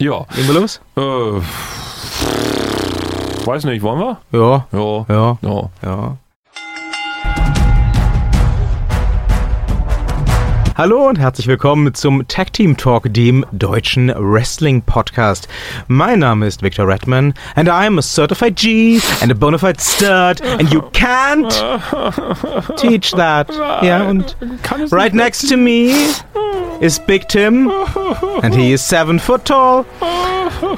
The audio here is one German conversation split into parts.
Ja. Legen wir los? Äh, weiß nicht, wollen wir? Ja. Ja. Ja. Ja. Ja. Hallo und herzlich willkommen zum Tag Team Talk, dem deutschen Wrestling Podcast. Mein Name ist Victor Redman and I'm a certified G and a bona fide stud and you can't teach that. Ja, und right next to me is Big Tim and he is seven foot tall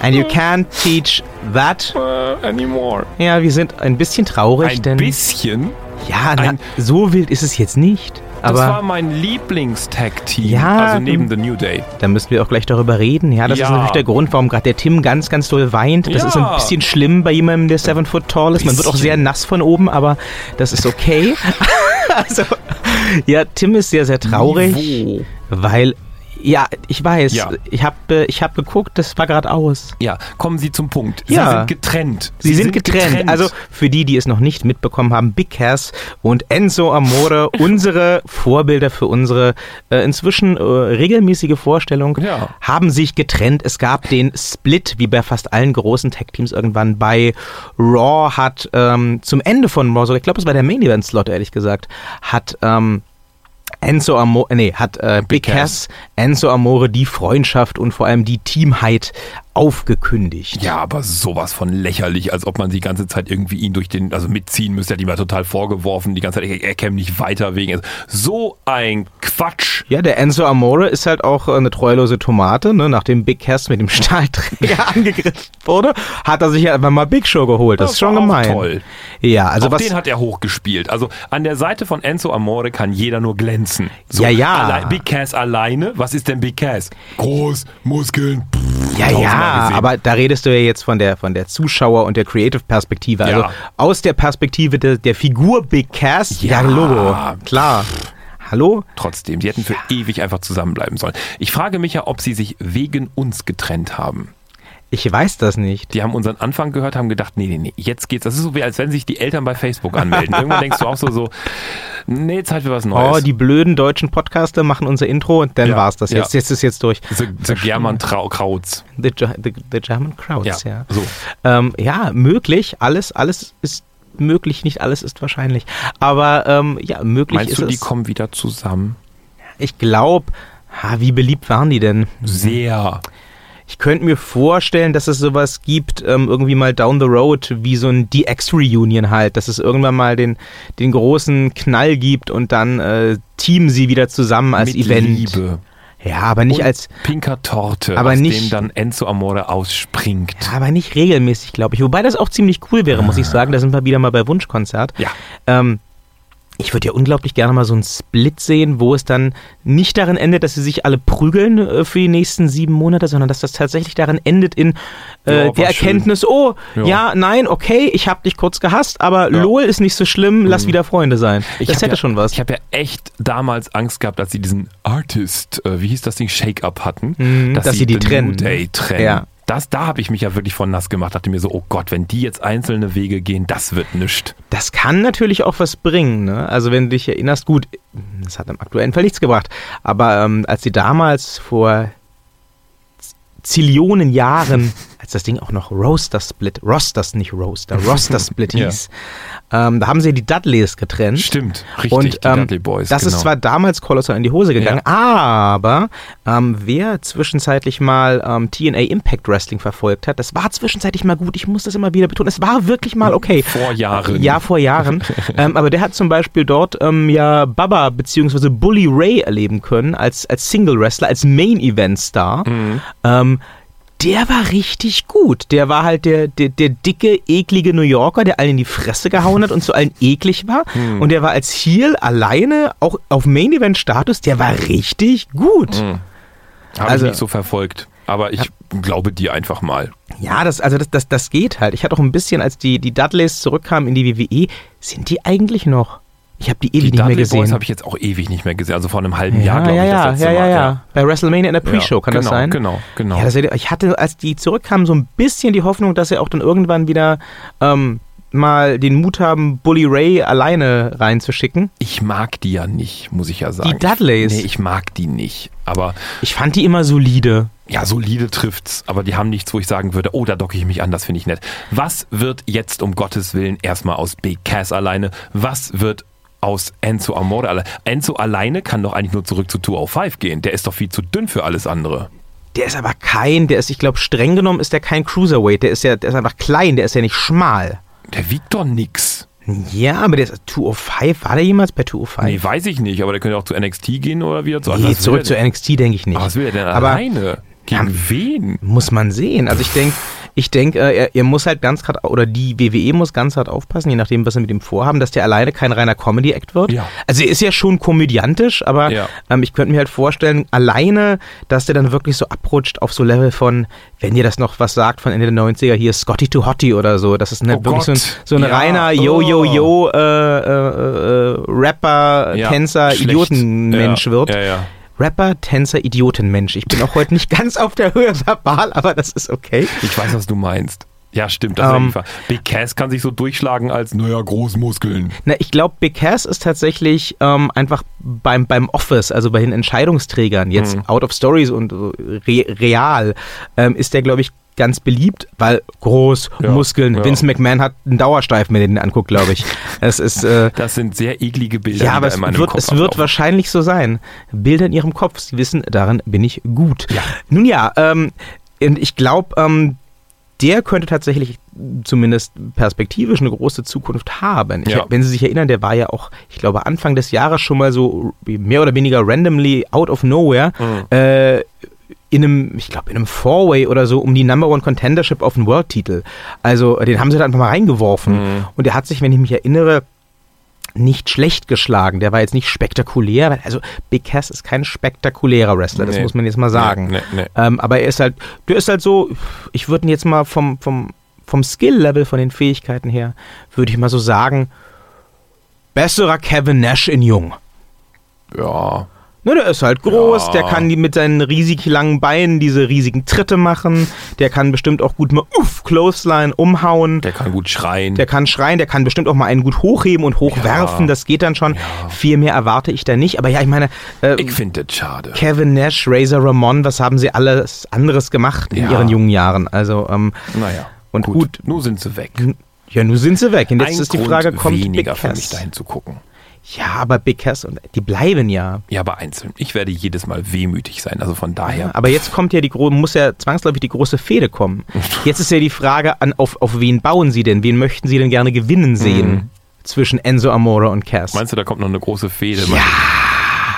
and you can't teach that. äh, anymore. Ja, wir sind ein bisschen traurig, Ein denn bisschen. ja, na, ein- so wild ist es jetzt nicht. Das war Aber mein Lieblingstag-Team. Ja, also neben The New Day. da müssen wir auch gleich darüber reden. Ja, das ist Ja. natürlich der Grund, warum gerade der Tim ganz, ganz doll weint. Das Ja. ist ein bisschen schlimm bei jemandem, der seven foot tall ist. Man wird auch sehr nass von oben, aber das ist okay. also, ja, Tim ist sehr, sehr traurig, Niveau. weil, ja, ich weiß, Ja. ich habe ich hab geguckt, das war gerade aus. Ja, kommen Sie zum Punkt. Sie Ja. sind getrennt. Sie, sind, getrennt. Also für die, die es noch nicht mitbekommen haben, Big Cass und Enzo Amore, unsere Vorbilder für unsere äh, inzwischen äh, regelmäßige Vorstellung, Ja. haben sich getrennt. Es gab den Split, wie bei fast allen großen Tech-Teams irgendwann bei Raw hat ähm, zum Ende von Raw, sogar, ich glaube, es war der Main Event Slot, ehrlich gesagt, hat ähm, Enzo Amore, nee, hat äh, Big Cass, Enzo Amore die Freundschaft und vor allem die Teamheit aufgekündigt. Ja, aber sowas von lächerlich, als ob man die ganze Zeit irgendwie ihn durch den, also mitziehen müsste, hat ihm ja total vorgeworfen, die ganze Zeit, er, er käme nicht weiter wegen. So ein Quatsch. Ja, der Enzo Amore ist halt auch eine treulose Tomate, ne? Nachdem Big Cass mit dem Stahlträger angegriffen wurde, hat er sich ja einfach mal Big Show geholt. Das, ist schon gemein. Toll. Ja, also auch was. den hat er hochgespielt. Also an der Seite von Enzo Amore kann jeder nur glänzen. Ja, ja. Allein, Big Cass alleine. Was ist denn Big Cass? Groß, Muskeln. pff, ja, tausendmal ja, gesehen. aber da redest du ja jetzt von der von der Zuschauer und der Creative Perspektive. Also Ja. aus der Perspektive der, der Figur Big Cass, ja, Ja. Logo, klar. Hallo? Trotzdem, sie hätten für ewig einfach zusammenbleiben sollen. Ich frage mich ja, ob sie sich wegen uns getrennt haben. Ich weiß das nicht. Die haben unseren Anfang gehört, haben gedacht, nee, nee, nee, jetzt geht's. Das ist so wie, als wenn sich die Eltern bei Facebook anmelden. Irgendwann denkst du auch so, so, nee, Zeit für was Neues. Oh, die blöden deutschen Podcaster machen unser Intro und dann Ja, war's das. Jetzt, ja. jetzt ist jetzt durch. The, the German Trau Krautz. The, the, the German Crowds, Ja, ja. so. Ähm, ja, möglich. Alles, alles ist möglich, nicht alles ist wahrscheinlich. Aber ähm, ja, möglich Meinst ist du, die es. kommen wieder zusammen? Ich glaube, wie beliebt waren die denn? Sehr. Ich könnte mir vorstellen, dass es sowas gibt, ähm, irgendwie mal down the road, wie so ein DX-Reunion halt, dass es irgendwann mal den, den großen Knall gibt und dann äh, teamen sie wieder zusammen als Mit Event. Liebe. Ja, aber nicht Und als, pinker Torte, Aber aus nicht- dem dann Enzo Amore ausspringt. ja, aber nicht regelmäßig, glaube ich. Wobei das auch ziemlich cool wäre, muss ich sagen. Da sind wir wieder mal bei Wunschkonzert. Ja. Ähm, ich würde ja unglaublich gerne mal so einen Split sehen, wo es dann nicht darin endet, dass sie sich alle prügeln äh, für die nächsten sieben Monate, sondern dass das tatsächlich darin endet in äh, Ja, der schön. Erkenntnis, oh, ja. Ja. nein, okay, ich habe dich kurz gehasst, aber Ja. Mhm. LOL ist nicht so schlimm, lass wieder Freunde sein. das hab hätte schon was. Ich habe ja echt damals Angst gehabt, als sie diesen Artist, äh, wie hieß das Ding, Shake-Up hatten, Mhm, dass sie die The trennen. Day trennen. Ja. Das, da habe ich mich ja wirklich von nass gemacht. Dachte mir so, oh Gott, wenn die jetzt einzelne Wege gehen, das wird nischt. Das kann natürlich auch was bringen. Ne? Also wenn du dich erinnerst, gut, das hat im aktuellen Fall nichts gebracht, aber ähm, als sie damals vor Zillionen Jahren, als das Ding auch noch Roaster Split, Rosters, nicht Roaster, Roster Split Ja. hieß, ähm, da haben sie die Dudleys getrennt. Stimmt, richtig, Und die ähm, Dudley Boys. das genau. ist zwar damals kolossal in die Hose gegangen, aber ähm, wer zwischenzeitlich mal ähm, TNA Impact Wrestling verfolgt hat, das war zwischenzeitlich mal gut. Ich muss das immer wieder betonen. Es war wirklich mal okay. Vor Jahren. Ja, vor Jahren. ähm, aber der hat zum Beispiel dort ähm, ja Baba bzw. Bully Ray erleben können als, als Single-Wrestler, als Main-Event-Star. Mhm. Der war richtig gut. Der war halt der, der, der dicke, eklige New Yorker, der allen in die Fresse gehauen hat und zu allen eklig war. Hm. Und der war als Heel alleine, auch auf Main-Event-Status, der war richtig gut. Habe Also- ich nicht so verfolgt. Aber ich glaube dir einfach mal. Ja, das, also das, das, das geht halt. Ich hatte auch ein bisschen, als die, die Dudleys zurückkamen in die WWE, sind die eigentlich noch? Ich habe die ewig Die nicht mehr Dudley gesehen. Boys habe ich jetzt auch ewig nicht mehr gesehen. Also vor einem halben Jahr, ja, glaube ja, ich. ja, das letzte ja, ja, Mal. ja. Bei WrestleMania in der Pre-Show kann genau, das sein? Genau, genau. Ja, das, ich hatte, als die zurückkamen, so ein bisschen die Hoffnung, dass sie auch dann irgendwann wieder ähm, mal den Mut haben, Bully Ray alleine reinzuschicken. Ich mag die ja nicht, muss ich ja sagen. Die Dudleys? Nee, ich mag die nicht. Aber Ich fand die immer solide. ja, solide trifft's. Aber die haben nichts, wo ich sagen würde, oh, da docke ich mich an, das finde ich nett. Was wird jetzt um Gottes Willen erstmal aus Big Cass alleine? Was wird aus Enzo Amore alleine? Enzo alleine kann doch eigentlich nur zurück zu 205 gehen. Der ist doch viel zu dünn für alles andere. Der ist aber kein, der ist, ich glaube, streng genommen ist der kein Cruiserweight. Der ist ja, der ist einfach klein, der ist ja nicht schmal. Der wiegt doch nix. Ja, aber der ist 205. War der jemals bei 205? Nee, weiß ich nicht, aber der könnte auch zu NXT gehen oder wieder zu Nee, zurück zu der NXT denke ich nicht. Aber was will er denn Aber- alleine? Gegen Ja. wen? Muss man sehen. Also ich denke, ich denke, äh, er, er muss halt ganz hart, oder die WWE muss ganz hart aufpassen, je nachdem, was sie mit ihm vorhaben, dass der alleine kein reiner Comedy-Act wird. Ja. Also er ist ja schon komödiantisch, aber Ja. ähm, ich könnte mir halt vorstellen, alleine, dass der dann wirklich so abrutscht auf so Level von, wenn ihr das noch was sagt von Ende der 90er, hier Scotty to Hottie oder so, das ist ne, Oh wirklich so ein, so ein reiner Oh. Yo-Yo-Yo äh, äh, äh, Rapper, Tänzer. Idiotenmensch wird. Ja, ja. Rapper, Tänzer, Idiotenmensch. Ich bin auch heute nicht ganz auf der Höhe verbal, aber das ist okay. Ich weiß, was du meinst. Ja, stimmt. Das Ähm, ist einfach. Big Cass kann sich so durchschlagen als, naja, Großmuskeln. Na, ich glaube, Big Cass ist tatsächlich ähm, einfach beim, beim Office, also bei den Entscheidungsträgern, jetzt Mhm. out of stories und re real, ähm, ist der, glaube ich, ganz beliebt, weil groß, Ja, Muskeln. ja. Vince McMahon hat einen Dauersteifen, wenn er den anguckt, glaube ich. Es ist, äh, Das sind sehr eklige Bilder, ja, aber es wird, es wird wahrscheinlich so sein. Bilder in ihrem Kopf, sie wissen, darin bin ich gut. Ja. Nun ja, ähm, und ich glaube, ähm, der könnte tatsächlich zumindest perspektivisch eine große Zukunft haben. Ich, Ja. Wenn Sie sich erinnern, der war ja auch, ich glaube, Anfang des Jahres schon mal so mehr oder weniger randomly out of nowhere Mhm. äh, in einem, ich glaube, in einem Four-Way oder so um die Number One Contendership auf den World-Titel. Also, den haben sie da einfach mal reingeworfen. Mhm. Und der hat sich, wenn ich mich erinnere, nicht schlecht geschlagen. Der war jetzt nicht spektakulär. weil- Also Big Cass ist kein spektakulärer Wrestler, das Nee. muss man jetzt mal sagen. Nee, nee, nee. Ähm, aber er ist halt, der ist halt so, ich würde ihn jetzt mal vom, vom, vom Skill-Level, von den Fähigkeiten her, würde ich mal so sagen, besserer Kevin Nash in Jung. Ja. Ne, der ist halt groß, Ja. der kann die mit seinen riesig langen Beinen diese riesigen Tritte machen, der kann bestimmt auch gut mal uff, Clothesline umhauen. Der kann gut schreien. Der kann schreien, der kann bestimmt auch mal einen gut hochheben und hochwerfen, Ja. das geht dann schon. Ja. Viel mehr erwarte ich da nicht. Aber ja, ich meine, äh, ich finde das schade. Kevin Nash, Razor Ramon, was haben sie alles anderes gemacht in ihren jungen Jahren? Also, ähm, Naja. Und gut. Nun sind sie weg. ja, nun sind sie weg. Und jetzt Ein ist die Grund Frage, kommt Big weniger für mich Cass? dahin zu gucken. Ja, aber Big Cass, und die bleiben ja. Ja, aber einzeln. Ich werde jedes Mal wehmütig sein. Also von daher. Aber jetzt kommt ja die muss ja zwangsläufig die große Fehde kommen. Jetzt ist ja die Frage, an, auf, auf wen bauen sie denn? Wen möchten sie denn gerne gewinnen sehen? Zwischen Enzo Amore und Cass. Meinst du, da kommt noch eine große Fehde? Ja.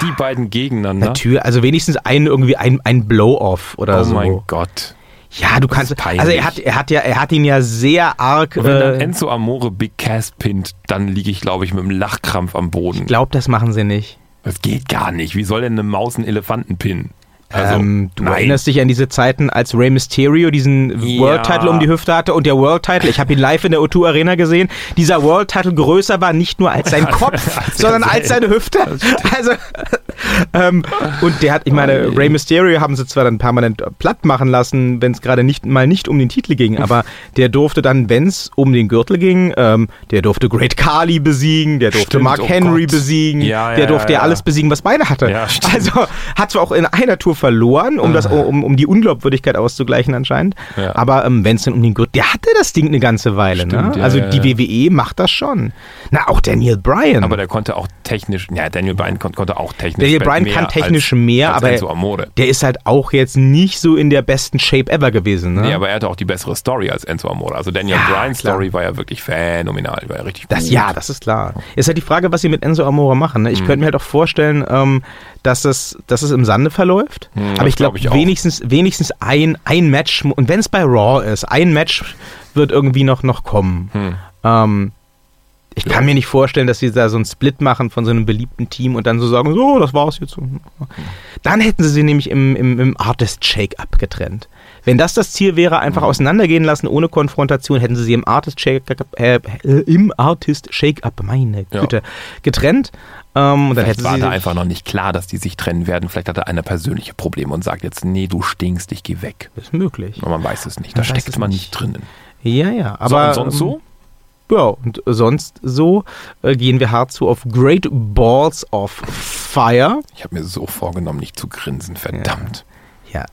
Die beiden gegeneinander? Natürlich, also wenigstens ein irgendwie ein, ein Blow-off oder Oh so. mein Gott. Ja, du kannst. Also er hat, er hat ja, er hat ihn ja sehr arg. Und wenn dann Äh, Enzo Amore Big Cass pinnt, dann liege ich, glaube ich, mit einem Lachkrampf am Boden. ich glaube, das machen sie nicht. Das geht gar nicht. Wie soll denn eine Maus einen Elefanten pinnen? Also, ähm, du nein. erinnerst dich an diese Zeiten, als Rey Mysterio diesen Ja. World Title um die Hüfte hatte und der World Title, ich habe ihn live in der O2 Arena gesehen, dieser World Title größer war nicht nur als sein Kopf, sondern als seine Hüfte. Also ähm, und der hat, ich meine, Oi. Rey Mysterio haben sie zwar dann permanent platt machen lassen, wenn es gerade nicht mal nicht um den Titel ging, aber der durfte dann, wenn es um den Gürtel ging, ähm, der durfte Great Khali besiegen, der durfte Stimmt, Mark oh Henry Gott. besiegen, Ja, der ja, durfte ja, ja alles besiegen, was beide hatte. Also hat zwar auch in einer Tour verloren, um, das, um, um die Unglaubwürdigkeit auszugleichen anscheinend, aber ähm, wenn es dann um den Gürtel, der hatte das Ding eine ganze Weile. Stimmt, ne? also die. WWE macht das schon. Na, auch Daniel Bryan. Aber der konnte auch technisch, ja, Daniel Bryan kon konnte auch technisch Daniel Bryan kann technisch als, mehr, als aber Enzo Amore. der ist halt auch jetzt nicht so in der besten Shape ever gewesen. Ne? Nee, aber er hatte auch die bessere Story als Enzo Amore. Also Daniel Ja, Bryans klar. Story war ja wirklich phänomenal, war ja richtig Das, gut. ja, das ist klar. Ist halt die Frage, was sie mit Enzo Amore machen. Ne? Mhm. Ich könnte mir halt auch vorstellen, ähm, dass, es, dass es im Sande verläuft. Hm, Aber das ich glaube, glaub wenigstens, wenigstens ein, ein Match, und wenn es bei Raw ist, ein Match wird irgendwie noch, noch kommen. Hm. Ähm, ich kann mir nicht vorstellen, dass sie da so einen Split machen von so einem beliebten Team und dann so sagen, so, das war's jetzt. Dann hätten sie sie nämlich im, im, im Artist Shake-Up getrennt. Wenn das das Ziel wäre, einfach auseinandergehen lassen ohne Konfrontation, hätten sie sie im Artist Shake-Up, äh, äh, im Artist Shake-Up, meine Ja. Güte, getrennt. Ähm, und dann Vielleicht war sie da einfach noch nicht klar, dass die sich trennen werden. Vielleicht hat er einer persönliche Probleme und sagt jetzt, nee, du stinkst, ich geh weg. ist möglich. Aber man weiß es nicht. Da steckt es man nicht. drinnen. Ja, ja, So, aber und sonst ähm, so? Ja, und sonst so äh, gehen wir hart zu auf Great Balls of Fire. Ich habe mir so vorgenommen, nicht zu grinsen, verdammt. Ja,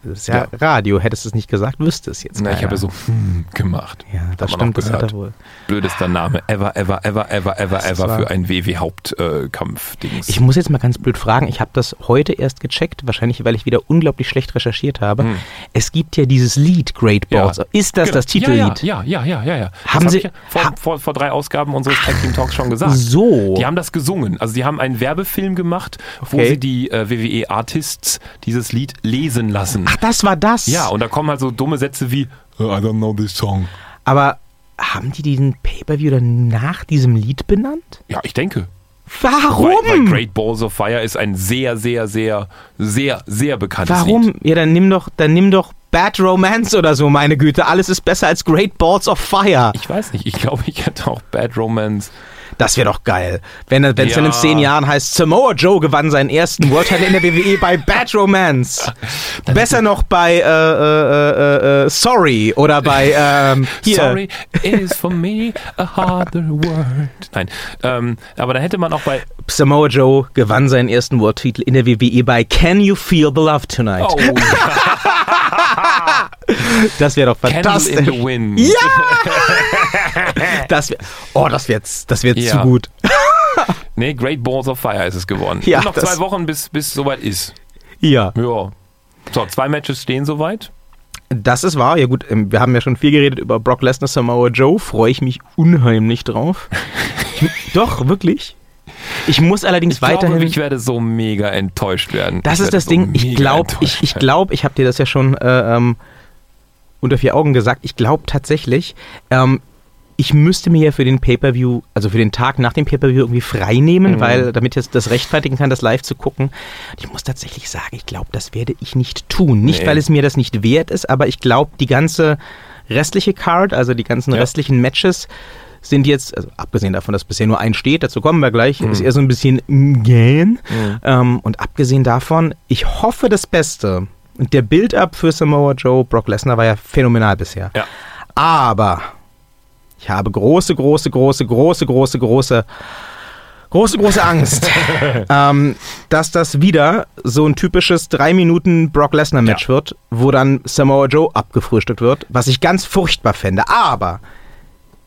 das ist ja, Radio. Hättest du es nicht gesagt, wüsste es jetzt. Na, ich habe so hm, gemacht. Ja, das stimmt, das hat er wohl. Blödester Name ever, ever, ever, ever, ever, Das ever für ein WW-Hauptkampf-Dings. Ich muss jetzt mal ganz blöd fragen, ich habe das heute erst gecheckt, wahrscheinlich weil ich wieder unglaublich schlecht recherchiert habe. Hm. Es gibt ja dieses Lied Great Ja. Balls. Ist das Genau. das Titellied? Ja, ja, ja, ja, ja. ja. Das Haben hab Sie- ich ja vor, ha- vor, vor drei Ausgaben unseres Tag Team Talks schon gesagt. So. Die haben das gesungen. Also die haben einen Werbefilm gemacht, wo Okay. sie die äh, WWE-Artists dieses Lied lesen lassen. Ach, das war das. Ja, und da kommen halt so dumme Sätze wie I don't know this song. Aber haben die diesen Pay-Per-View dann nach diesem Lied benannt? Ja, ich denke. Warum? Weil, Great Balls of Fire ist ein sehr, sehr, sehr, sehr, sehr bekanntes Warum? Lied. Ja, dann nimm doch, dann nimm doch Bad Romance oder so, meine Güte. Alles ist besser als Great Balls of Fire. Ich weiß nicht, ich glaube, ich hätte auch Bad Romance. Das wäre doch geil. Wenn es Ja. dann in zehn Jahren heißt, Samoa Joe gewann seinen ersten World Title in der WWE bei Bad Romance. Besser noch bei äh, äh, äh, äh, Sorry oder bei ähm, hier. Sorry is for me a harder word. Nein, ähm, aber da hätte man auch bei Samoa Joe gewann seinen ersten World Titel in der WWE bei Can You Feel the Love Tonight? Oh, Das wäre doch Candle fantastisch. in the Wind. Ja! Das wär, oh, das wäre das wär Ja. zu gut. Nee, Great Balls of Fire ist es geworden. Ja, noch zwei Wochen, bis bis soweit ist. Ja. Ja. So, zwei Matches stehen soweit. Das ist wahr. Ja gut, ähm, wir haben ja schon viel geredet über Brock Lesnar, Samoa Joe. Freue ich mich unheimlich drauf. Doch, wirklich. Ich muss allerdings Ich weiterhin... glaube, ich werde so mega enttäuscht werden. das ich ist das so Ding. Ich glaube, ich, ich glaube, ich habe dir das ja schon äh, ähm, unter vier Augen gesagt. Ich glaube tatsächlich, ähm, ich müsste mir ja für den Pay-Per-View, also für den Tag nach dem Pay-Per-View irgendwie frei nehmen, Mhm. weil, damit ich das rechtfertigen kann, das live zu gucken. Ich muss tatsächlich sagen, ich glaube, das werde ich nicht tun. Nicht, Nee. weil es mir das nicht wert ist, aber ich glaube, die ganze restliche Card, also die ganzen Ja. restlichen Matches, sind jetzt, also abgesehen davon, dass bisher nur ein steht, dazu kommen wir gleich, Mhm. ist eher so ein bisschen gähn. Ähm, und abgesehen davon, ich hoffe das Beste. Und der Build-up für Samoa Joe, Brock Lesnar war ja phänomenal bisher. Ja. Aber ich habe große, große, große, große, große, große, große, große Angst, ähm, dass das wieder so ein typisches 3 Minuten Brock Lesnar Match Ja. wird, wo dann Samoa Joe abgefrühstückt wird, was ich ganz furchtbar fände. Aber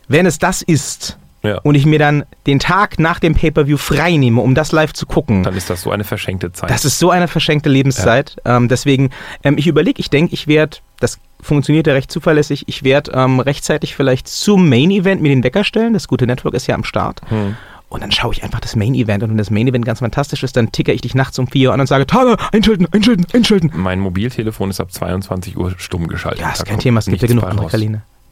wenn es das ist Ja. und ich mir dann den Tag nach dem Pay-Per-View frei nehme, um das live zu gucken, Dann ist das so eine verschenkte Zeit. das ist so eine verschenkte Lebenszeit. Ähm, deswegen, ähm, ich überlege, ich denke, ich werde, das funktioniert ja recht zuverlässig, ich werde ähm, rechtzeitig vielleicht zum Main-Event mir den Wecker stellen. Das gute Network ist ja am Start. Hm. Und dann schaue ich einfach das Main-Event. Und wenn das Main-Event ganz fantastisch ist, dann ticker ich dich nachts um 4 Uhr an und sage, Tyler, einschalten, einschalten, einschalten. mein Mobiltelefon ist ab 22 Uhr stumm geschaltet. Ja, ist kein Thema, es gibt ja genug andere raus.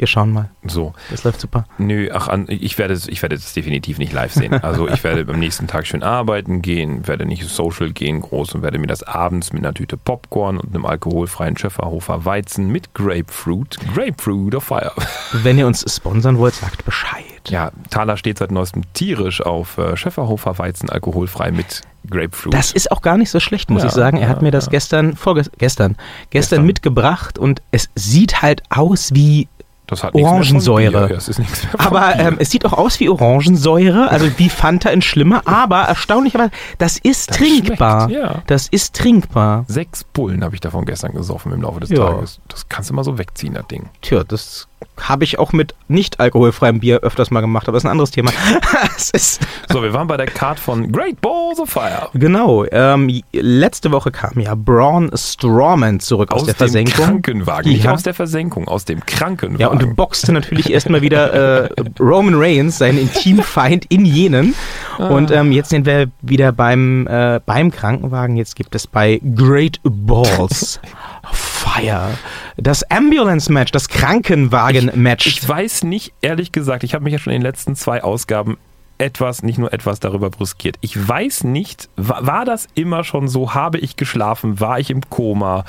Wir schauen mal. So. Das läuft super. Nö, ach, an, ich werde es, ich werde es definitiv nicht live sehen. Also ich werde am nächsten Tag schön arbeiten gehen, werde nicht social gehen groß und werde mir das abends mit einer Tüte Popcorn und einem alkoholfreien Schöfferhofer Weizen mit Grapefruit, Grapefruit of Fire. Wenn ihr uns sponsern wollt, sagt Bescheid. Ja, Thaler steht seit neuestem tierisch auf äh, Schöfferhofer Weizen alkoholfrei mit Grapefruit. Das ist auch gar nicht so schlecht, muss Ja, ich sagen. Er hat ja, mir das ja. gestern, vorgestern, gestern, gestern Gestern. mitgebracht und es sieht halt aus wie Das hat nichts mehr von Orangensäure. Es ist nichts mehr Aber ähm, es sieht auch aus wie Orangensäure, also wie Fanta in schlimmer, aber erstaunlicherweise, das ist Das trinkbar. ja. Das ist trinkbar. Sechs Bullen habe ich davon gestern gesoffen im Laufe des Ja. Tages. Das kannst du mal so wegziehen, das Ding. Tja, das habe ich auch mit nicht alkoholfreiem Bier öfters mal gemacht, aber das ist ein anderes Thema. So, wir waren bei der Card von Great Balls of Fire. genau. Ähm, letzte Woche kam ja Braun Strowman zurück aus, der dem Versenkung. Krankenwagen. Nicht Ja. aus der Versenkung, aus dem Krankenwagen. Ja, und boxte natürlich erstmal wieder äh, Roman Reigns, seinen Intimfeind, in jenen. Und ähm, jetzt sind wir wieder beim, äh, beim Krankenwagen. Jetzt gibt es bei Great Balls Fire das Ambulance-Match, das Krankenwagen-Match. ich weiß nicht, ehrlich gesagt, ich habe mich ja schon in den letzten zwei Ausgaben etwas, nicht nur etwas darüber brüskiert. Ich weiß nicht, wa- war das immer schon so? Habe ich geschlafen? War ich im Koma?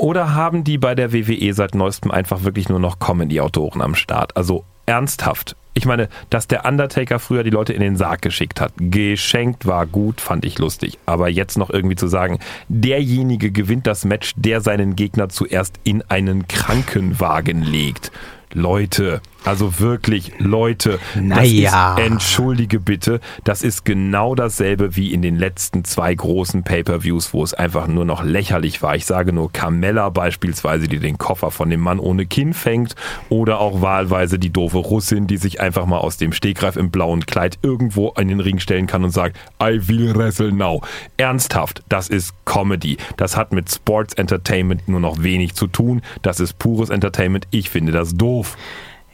Oder haben die bei der WWE seit neuestem einfach wirklich nur noch Comedy-Autoren am Start? Also ernsthaft. Ich meine, dass der Undertaker früher die Leute in den Sarg geschickt hat, geschenkt war gut, fand ich lustig. Aber jetzt noch irgendwie zu sagen, derjenige gewinnt das Match, der seinen Gegner zuerst in einen Krankenwagen legt. Leute, also wirklich, Leute, Naja. ist, entschuldige bitte, das ist genau dasselbe wie in den letzten zwei großen Pay-Per-Views, wo es einfach nur noch lächerlich war. Ich sage nur Carmella beispielsweise, die den Koffer von dem Mann ohne Kinn fängt oder auch wahlweise die doofe Russin, die sich einfach mal aus dem Stegreif im blauen Kleid irgendwo in den Ring stellen kann und sagt, I will wrestle now. Ernsthaft, das ist Comedy. Das hat mit Sports Entertainment nur noch wenig zu tun. Das ist pures Entertainment. Ich finde das doof.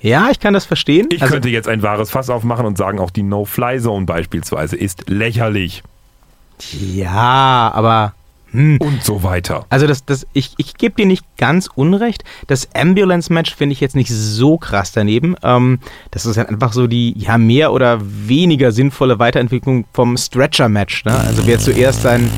Ja, ich kann das verstehen. Ich Also- könnte jetzt ein wahres Fass aufmachen und sagen, auch die No-Fly-Zone beispielsweise ist lächerlich ja, aber und so weiter. Also das, das, ich, ich gebe dir nicht ganz unrecht. Das Ambulance-Match finde ich jetzt nicht so krass daneben. Ähm, das ist halt einfach so die ja mehr oder weniger sinnvolle Weiterentwicklung vom Stretcher-Match. Ne? Also wer zuerst sein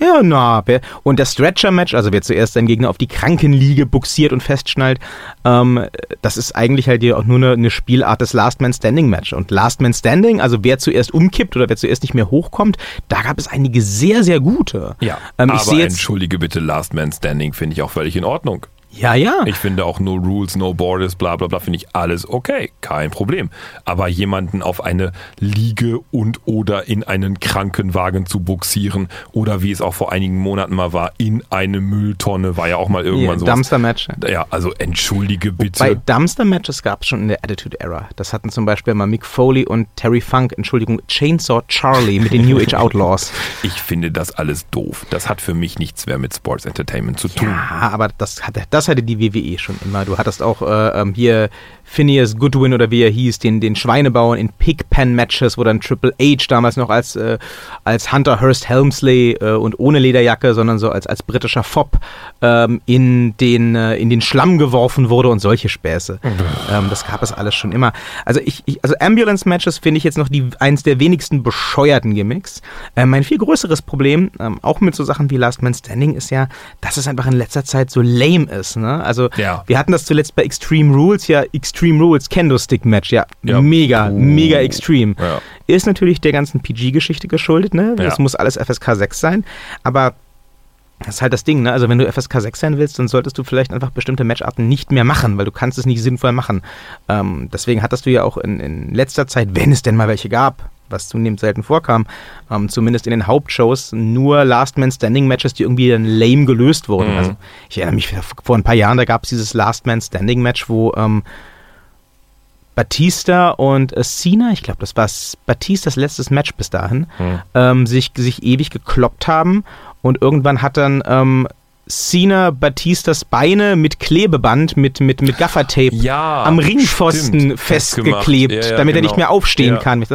ja, na, und das Stretcher-Match, also wer zuerst seinen Gegner auf die Krankenliege buxiert und festschnallt, ähm, das ist eigentlich halt ja auch nur eine, eine Spielart des Last Man Standing-Match. Und Last Man Standing, also wer zuerst umkippt oder wer zuerst nicht mehr hochkommt, da gab es einige sehr, sehr gute. Ja, ähm, ich aber jetzt, entschuldige bitte, Last Man Standing finde ich auch völlig in Ordnung. Ja, ja. Ich finde auch No Rules, No Borders, bla bla bla, finde ich alles okay, kein Problem. Aber jemanden auf eine Liege und oder in einen Krankenwagen zu buxieren oder wie es auch vor einigen Monaten mal war, in eine Mülltonne, war ja auch mal irgendwann so. Dumpster-Match. Ja, also entschuldige bitte. Bei Dumpster-Matches gab es schon in der Attitude-Era. Das hatten zum Beispiel mal Mick Foley und Terry Funk, Entschuldigung, Chainsaw Charlie mit den New Age Outlaws. Ich finde das alles doof. Das hat für mich nichts mehr mit Sports Entertainment zu tun. Ja, aber das hatte, das hatte die WWE schon immer. Du hattest auch äh, ähm, hier Phineas Goodwin oder wie er hieß, den, den Schweinebauern in Pigpen-Matches, wo dann Triple H damals noch als, äh, als Hunter Hearst Helmsley äh, und ohne Lederjacke, sondern so als, als britischer Fopp ähm, in, den, äh, in den Schlamm geworfen wurde und solche Späße. ähm, das gab es alles schon immer. Also ich, ich also Ambulance-Matches finde ich jetzt noch die, eins der wenigsten bescheuerten Gimmicks. Äh, mein viel größeres Problem, ähm, auch mit so Sachen wie Last Man Standing, ist ja, dass es einfach in letzter Zeit so lame ist. Ne? Also Ja. wir hatten das zuletzt bei Extreme Rules, ja, Extreme Rules Kendo-Stick Match, ja, Ja. mega, Oh. mega extreme. Ja. Ist natürlich der ganzen PG-Geschichte geschuldet, ne? Das Ja. muss alles FSK 6 sein, aber das ist halt das Ding, ne? Also wenn du FSK 6 sein willst, dann solltest du vielleicht einfach bestimmte Matcharten nicht mehr machen, weil du kannst es nicht sinnvoll machen. Ähm, deswegen hattest du ja auch in, in letzter Zeit, wenn es denn mal welche gab, was zunehmend selten vorkam, ähm, zumindest in den Hauptshows, nur Last Man Standing Matches, die irgendwie dann lame gelöst wurden. Mhm. Also ich erinnere mich vor ein paar Jahren, da gab es dieses Last Man Standing Match, wo ähm, Batista und äh, Cena, ich glaube, das war Batistas letztes Match bis dahin, Hm. ähm, sich, sich ewig gekloppt haben und irgendwann hat dann ähm, Cena Batistas Beine mit Klebeband, mit, mit, mit Gaffertape Ja, am Ringpfosten stimmt, festgeklebt. Ja, ja, damit er genau. nicht mehr aufstehen kann.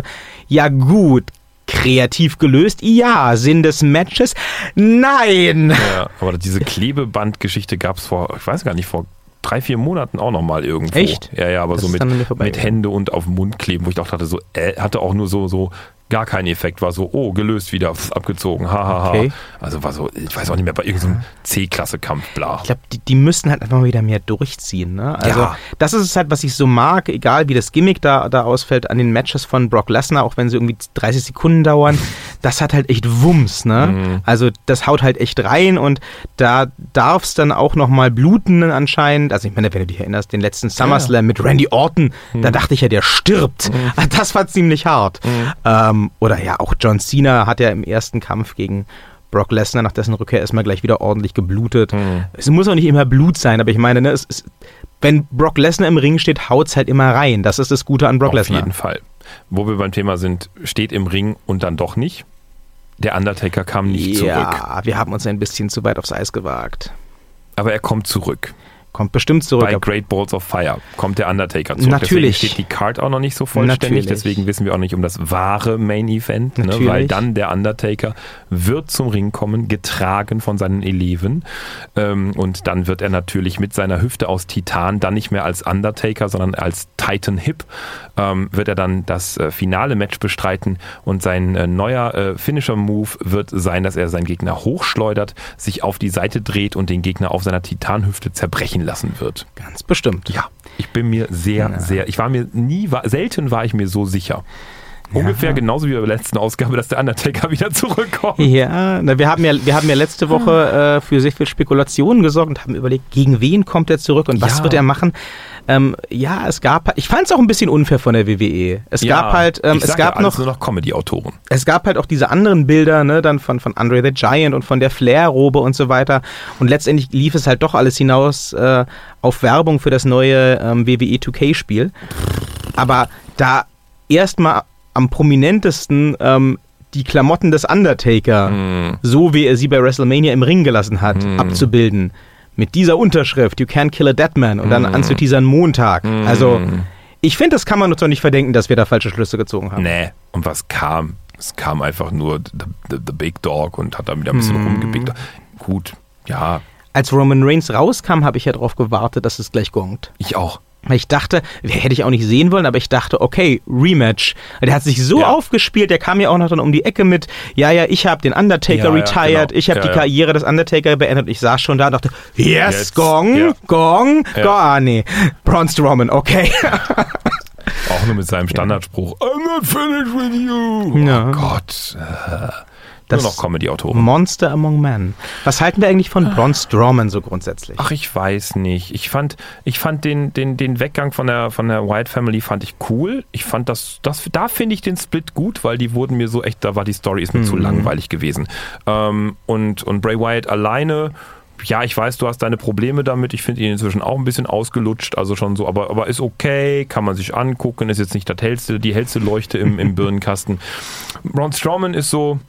Ja gut, kreativ gelöst, ja. Sinn des Matches, nein. Aber diese Klebebandgeschichte gab es vor, ich weiß gar nicht, vor drei, vier Monaten auch nochmal irgendwo. Echt? Ja, ja, aber Das so mit, mit. Hände und auf den Mund kleben, wo ich auch dachte, so, äh, hatte auch nur so, so gar keinen Effekt, war so, oh, gelöst wieder, pf, abgezogen, hahaha. Okay. Also war so, ich weiß auch nicht mehr, bei irgendeinem C-Klasse-Kampf, bla. Ich glaube, die, die müssten halt einfach mal wieder mehr durchziehen. Ne? Also, Ja. das ist es halt, was ich so mag, egal wie das Gimmick da, da ausfällt an den Matches von Brock Lesnar, auch wenn sie irgendwie 30 Sekunden dauern. Das hat halt echt Wumms. Ne? Mhm. Also, das haut halt echt rein und da darf es dann auch nochmal bluten anscheinend. Also, ich meine, wenn du dich erinnerst, den letzten SummerSlam mit Randy Orton, da Mhm. dachte ich ja, der stirbt. Das war ziemlich hart. Ähm, oder ja, auch John Cena hat ja im ersten Kampf gegen Brock Lesnar nach dessen Rückkehr erstmal gleich wieder ordentlich geblutet. Mhm. Es muss auch nicht immer Blut sein, aber ich meine, ne, es ist, wenn Brock Lesnar im Ring steht, haut's halt immer rein. Das ist das Gute an Brock Auf Lesnar. jeden Fall. Wo wir beim Thema sind, steht im Ring und dann doch nicht. Der Undertaker kam nicht zurück. Ja, wir haben uns ein bisschen zu weit aufs Eis gewagt. Aber er kommt zurück. Kommt bestimmt zurück. Bei Great Balls of Fire kommt der Undertaker zurück. Natürlich. Deswegen steht die Card auch noch nicht so vollständig. Natürlich. Deswegen wissen wir auch nicht um das wahre Main Event. Ne? Weil dann der Undertaker wird zum Ring kommen, getragen von seinen Eleven. Ähm, und dann wird er natürlich mit seiner Hüfte aus Titan, dann nicht mehr als Undertaker, sondern als Titan Hip, ähm, wird er dann das äh, finale Match bestreiten. Und sein äh, neuer äh, Finisher-Move wird sein, dass er seinen Gegner hochschleudert, sich auf die Seite dreht und den Gegner auf seiner Titanhüfte zerbrechen lassen wird. Ganz bestimmt. Ja, ich bin mir sehr, Ja. sehr, ich war mir nie, war, selten war ich mir so sicher. Ungefähr genauso wie bei der letzten Ausgabe, dass der Undertaker wieder zurückkommt. Ja, na, wir haben ja, wir haben ja letzte Woche äh, für sehr viel Spekulationen gesorgt und haben überlegt, gegen wen kommt er zurück und was Ja. wird er machen. Ähm, ja, es gab, ich fand es auch ein bisschen unfair von der WWE. Es gab halt, ähm, es gab ja, noch, nur noch Comedy-Autoren. es gab halt auch diese anderen Bilder, ne, dann von, von Andre the Giant und von der Flair-Robe und so weiter. Und letztendlich lief es halt doch alles hinaus äh, auf Werbung für das neue ähm, WWE 2K-Spiel. Aber da erstmal am prominentesten ähm, die Klamotten des Undertaker, Hm. so wie er sie bei WrestleMania im Ring gelassen hat, abzubilden. Mit dieser Unterschrift, You can't kill a dead man, und dann anzuteasern Montag. Also, ich finde, das kann man uns doch nicht verdenken, dass wir da falsche Schlüsse gezogen haben. Nee. Und was kam? Es kam einfach nur the, the, the Big Dog und hat da wieder ein bisschen Hm. rumgebickt. Gut, ja, Als Roman Reigns rauskam, habe ich ja darauf gewartet, dass es gleich gongt. ich auch. Weil Ich dachte, hätte ich auch nicht sehen wollen, aber ich dachte, okay, Rematch. Der hat sich so Ja. aufgespielt, der kam ja auch noch dann um die Ecke mit, ja, ja, ich habe den Undertaker Ja, ja, retired, genau. ich habe Ja, die ja. Karriere des Undertaker beendet. Ich saß schon da und dachte, yes, Jetzt, Gong, ja. Gong, Ja. Gong, ah, nee, Braun Strowman, okay. Auch nur mit seinem Standardspruch, I'm not finished with you. Ja. Oh Gott. Äh, Das- nur noch Comedy-Autoren. Monster Among Men. Was halten wir eigentlich von Braun Strowman so grundsätzlich? Ach, ich weiß nicht. Ich fand, ich fand den, den, den Weggang von der, von der White Family fand ich cool. Ich fand das, das da finde ich den Split gut, weil die wurden mir so echt, da war die Story ist mir zu langweilig gewesen. Ähm, und, und Bray Wyatt alleine, ja, ich weiß, du hast deine Probleme damit. Ich finde ihn inzwischen auch ein bisschen ausgelutscht, also schon so, aber, aber ist okay, kann man sich angucken, ist jetzt nicht das hellste, die hellste Leuchte im, im Birnenkasten. Braun Strowman ist so,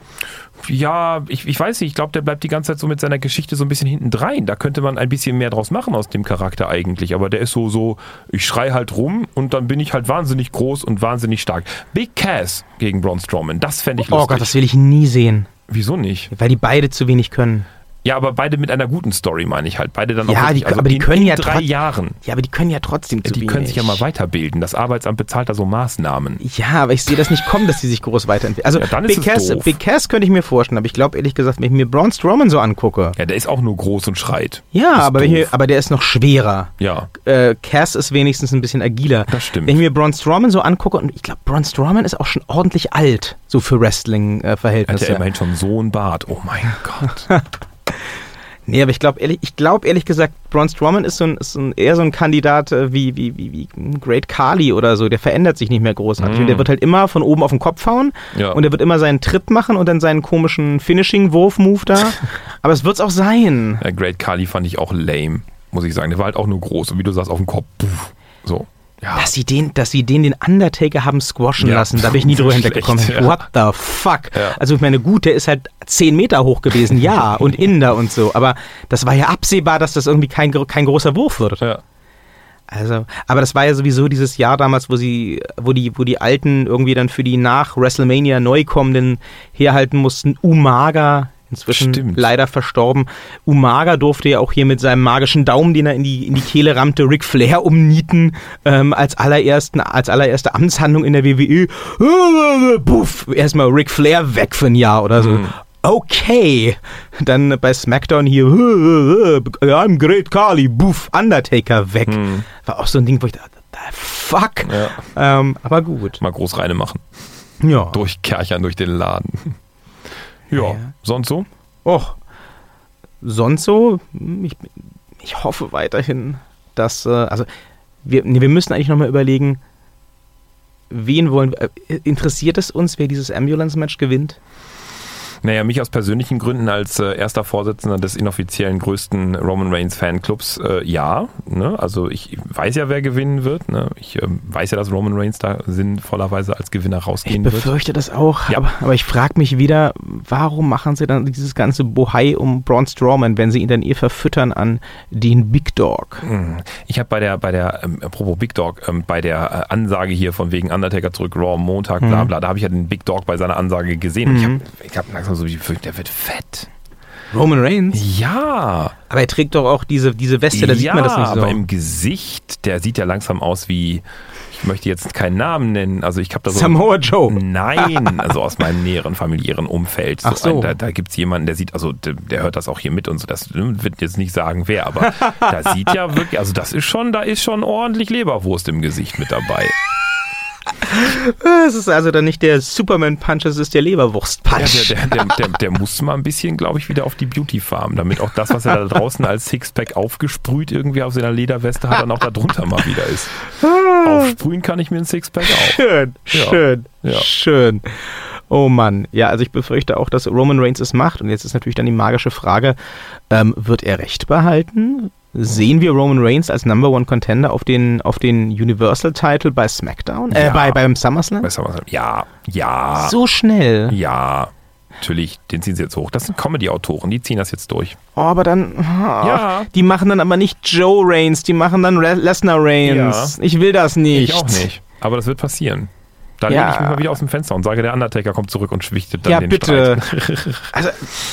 ja, ich, ich weiß nicht, ich glaube, der bleibt die ganze Zeit so mit seiner Geschichte so ein bisschen hinten drein. Da könnte man ein bisschen mehr draus machen aus dem Charakter eigentlich. Aber der ist so, so, ich schrei halt rum und dann bin ich halt wahnsinnig groß und wahnsinnig stark. Big Cass gegen Braun Strowman, das fände ich Oh lustig. Gott, das will ich nie sehen, Wieso nicht? weil die beide zu wenig können. Ja, aber beide mit einer guten Story, meine ich halt. Beide dann Ja, auch wirklich, die- aber die in, können in ja drei Jahren. Ja, aber die können ja trotzdem zu Die wenig. können sich ja mal weiterbilden. Das Arbeitsamt bezahlt da so Maßnahmen. Ja, aber ich sehe das nicht kommen, dass die sich groß weiterentwickeln. Also Ja, dann ist Big, es Cass. Big Cass könnte ich mir vorstellen, aber ich glaube ehrlich gesagt, wenn ich mir Braun Strowman so angucke, Ja, der ist auch nur groß und schreit. ja, aber, doof. aber der ist noch schwerer. Ja, Äh, Cass ist wenigstens ein bisschen agiler. Das stimmt. Wenn ich mir Braun Strowman so angucke, und ich glaube, Braun Strowman ist auch schon ordentlich alt, so für hat Wrestling-Verhältnisse. ja immerhin schon so einen Bart. Oh mein Gott. Nee, aber ich glaube ehrlich, ich glaube ehrlich gesagt, Braun Strowman ist so ein, ist so ein eher so ein Kandidat äh, wie, wie, wie, wie Great Khali oder so. Der verändert sich nicht mehr großartig. Mm. Und der wird halt immer von oben auf den Kopf hauen Ja. und der wird immer seinen Tritt machen und dann seinen komischen Finishing-Wurf-Move da. aber es wird's auch sein. Ja, Great Kali fand ich auch lame, muss ich sagen. Der war halt auch nur groß und wie du sagst, auf dem Kopf. Puff. So. Ja. Dass sie den, dass sie den, den Undertaker haben squashen Ja, lassen, da bin ich nie drüber hinweggekommen. ja. What the fuck? Also ich meine, gut, der ist halt 10 Meter hoch gewesen, ja, und Inder und so, aber das war ja absehbar, dass das irgendwie kein, kein großer Wurf wird. ja. Also, aber das war ja sowieso dieses Jahr damals, wo sie, wo die, wo die Alten irgendwie dann für die nach WrestleMania neu kommenden herhalten mussten. Umaga, inzwischen Stimmt. leider verstorben. Umaga durfte ja auch hier mit seinem magischen Daumen, den er in die, in die Kehle rammte, Ric Flair umnieten, ähm, als allerersten, als allererste Amtshandlung in der WWE. Puff, erstmal Ric Flair weg für ein Jahr oder so. Mhm. Okay. Dann bei SmackDown hier, I'm Great Kali, Buff, Undertaker weg. War auch so ein Ding, wo ich dachte, the fuck. Mhm. Ja. Ähm, aber gut. Mal groß reine machen. Ja. Durchkerchern durch den Laden. Ja, Ja, sonst so? Och. Sonst so, hm, ich, ich hoffe weiterhin, dass, äh, also, wir, nee, wir müssen eigentlich nochmal überlegen, wen wollen wir, äh, interessiert es uns, wer dieses Ambulance-Match gewinnt? Naja, mich aus persönlichen Gründen als äh, erster Vorsitzender des inoffiziellen größten Roman Reigns Fanclubs, äh, ja. Ne? Also ich weiß ja, wer gewinnen wird. Ne? Ich ähm, weiß ja, dass Roman Reigns da sinnvollerweise als Gewinner Ich rausgehen wird. befürchte das auch, Ja. aber, aber ich frage mich wieder, warum machen sie dann dieses ganze Bohai um Braun Strowman, wenn sie ihn dann eh verfüttern an den Big Dog? Hm. Ich habe bei der, bei der, ähm, apropos Big Dog, ähm, bei der äh, Ansage hier von wegen Undertaker zurück, Raw Montag, bla Mhm. bla, da habe ich ja den Big Dog bei seiner Ansage gesehen. Und ich Mhm. habe ich hab langsam so die Befürchtung, der wird fett. Roman Reigns? Ja. Aber er trägt doch auch diese, diese Weste, da ja, sieht man das nicht so. aber im Gesicht, der sieht ja langsam aus wie, ich möchte jetzt keinen Namen nennen, also ich habe da so... Samoa Joe. Nein, also aus meinem näheren familiären Umfeld. Ach so. Ein, da da gibt es jemanden, der sieht, also der, der hört das auch hier mit und so, das ne, wird jetzt nicht sagen, wer, aber da sieht ja wirklich, also das ist schon, da ist schon ordentlich Leberwurst im Gesicht mit dabei. Es ist also dann nicht der Superman-Punch, es ist der Leberwurst-Punch. Ja, der, der, der, der, der muss mal ein bisschen, glaube ich, wieder auf die Beauty-Farm, damit auch das, was er da draußen als Sixpack aufgesprüht irgendwie auf seiner Lederweste hat, dann auch da drunter mal wieder ist. Aufsprühen kann ich mir ein Sixpack auch. Schön, Ja. schön, Ja. schön. Oh Mann, ja, also ich befürchte auch, dass Roman Reigns es macht. Und jetzt ist natürlich dann die magische Frage, ähm, wird er Recht behalten? Sehen wir Roman Reigns als Number One Contender auf den, auf den Universal-Title bei SmackDown? Äh, Ja. bei, beim SummerSlam? Du, was- Ja, ja, So schnell. ja. Natürlich, den ziehen sie jetzt hoch. Das sind Comedy-Autoren, die ziehen das jetzt durch. Oh, aber dann. Oh, Ja. Die machen dann aber nicht Joe Reigns, die machen dann Le- Lesnar Reigns. Ich will das nicht. Ich auch nicht. Aber das wird passieren. Dann Ja. lege ich mich mal wieder aus dem Fenster und sage, der Undertaker kommt zurück und schwichtet dann Ja, den bitte. Streit. Also,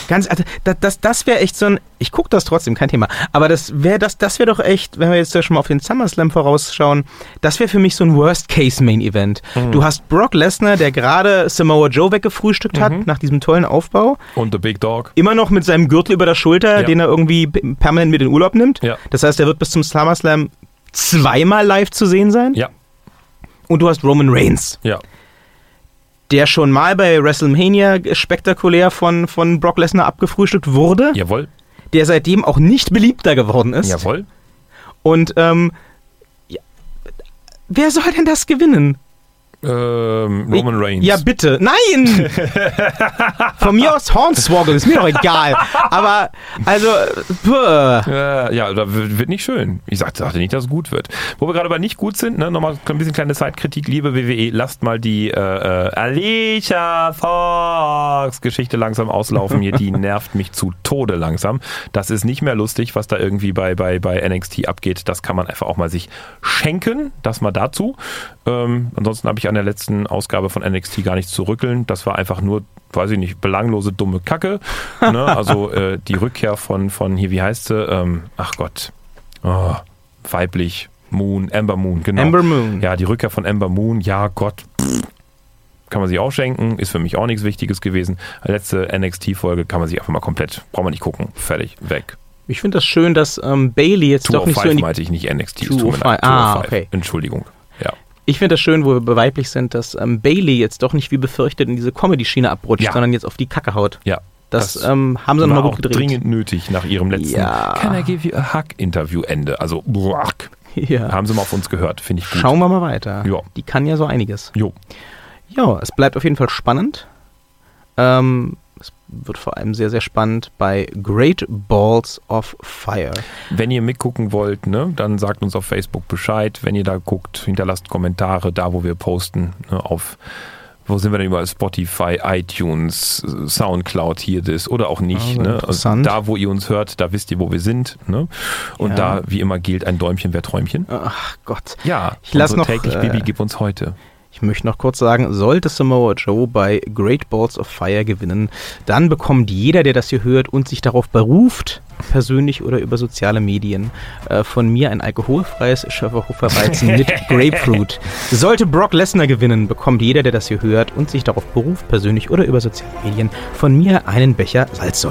ganz, also, das, das, das wäre echt so ein. Ich gucke das trotzdem, kein Thema. Aber das wäre das, das wäre doch echt, wenn wir jetzt ja schon mal auf den SummerSlam vorausschauen, das wäre für mich so ein Worst-Case-Main-Event. Mhm. Du hast Brock Lesnar, der gerade Samoa Joe weggefrühstückt Mhm. hat, nach diesem tollen Aufbau. Und The Big Dog. Immer noch mit seinem Gürtel über der Schulter, Ja. den er irgendwie permanent mit in Urlaub nimmt. Ja. Das heißt, er wird bis zum SummerSlam zweimal live zu sehen sein. Ja, Und du hast Roman Reigns. ja. der schon mal bei WrestleMania spektakulär von, von Brock Lesnar abgefrühstückt wurde, Jawohl, der seitdem auch nicht beliebter geworden ist. jawohl. Und ähm, ja, wer soll denn das gewinnen? Ähm, Roman Reigns. Ja, bitte. Nein! Von mir aus Hornswoggle, ist mir doch egal. Aber, also. Äh, ja, da wird nicht schön. Ich sagte, sagte nicht, dass es gut wird. Wo wir gerade aber nicht gut sind, ne, nochmal ein bisschen kleine Zeitkritik, liebe WWE, lasst mal die äh, äh, Alicia Fox Geschichte langsam auslaufen hier. Die nervt mich zu Tode langsam. Das ist nicht mehr lustig, was da irgendwie bei, bei, bei NXT abgeht. Das kann man einfach auch mal sich schenken. Das mal dazu. Ähm, ansonsten habe ich an der letzten Ausgabe von NXT gar nichts zu rückeln. Das war einfach nur, weiß ich nicht, belanglose, dumme Kacke. Ne? Also äh, die Rückkehr von, von hier, wie heißt sie? Ähm, ach Gott. Oh, weiblich. Moon, Amber Moon, genau. Amber Moon. Ja, die Rückkehr von Amber Moon, ja Gott. pff, Kann man sich auch schenken, ist für mich auch nichts Wichtiges gewesen. Letzte NXT-Folge kann man sich einfach mal komplett, braucht man nicht gucken, fertig, weg. Ich finde das schön, dass ähm, Bailey jetzt doch nicht so 205 in die meinte ich nicht NXT. es 205. tut mir leid, Ah, 205. okay. Entschuldigung. Ich finde das schön, wo wir weiblich sind, dass ähm, Bailey jetzt doch nicht wie befürchtet in diese Comedy-Schiene abrutscht, Ja. sondern jetzt auf die Kacke haut. Ja. Das, ähm, haben sie nochmal gut gedreht. dringend nötig nach ihrem letzten Ja. Can I give you a hug Interview Ende. Also, boah, Ja. haben sie mal auf uns gehört, finde ich gut. Schauen wir mal weiter. Ja. Die kann ja so einiges. Jo. Ja, es bleibt auf jeden Fall spannend. Ähm, es wird vor allem sehr, sehr spannend bei Great Balls of Fire. Wenn ihr mitgucken wollt, ne, dann sagt uns auf Facebook Bescheid. Wenn ihr da guckt, hinterlasst Kommentare da, wo wir posten. Ne, auf wo sind wir denn überall? Spotify, iTunes, Soundcloud, hier das oder auch nicht. Also ne? interessant. da, wo ihr uns hört, da wisst ihr, wo wir sind. Ne? Und Ja. da, wie immer, gilt ein Däumchen wäre Träumchen. Ach Gott. Ja, Ich lass noch, täglich äh, Bibi gib uns heute. Ich möchte noch kurz sagen, sollte Samoa Joe bei Great Balls of Fire gewinnen, dann bekommt jeder, der das hier hört und sich darauf beruft, persönlich oder über soziale Medien, äh, von mir ein alkoholfreies Schöfferhofer Weizen mit Grapefruit. Sollte Brock Lesnar gewinnen, bekommt jeder, der das hier hört und sich darauf beruft, persönlich oder über soziale Medien, von mir einen Becher Salzsäure.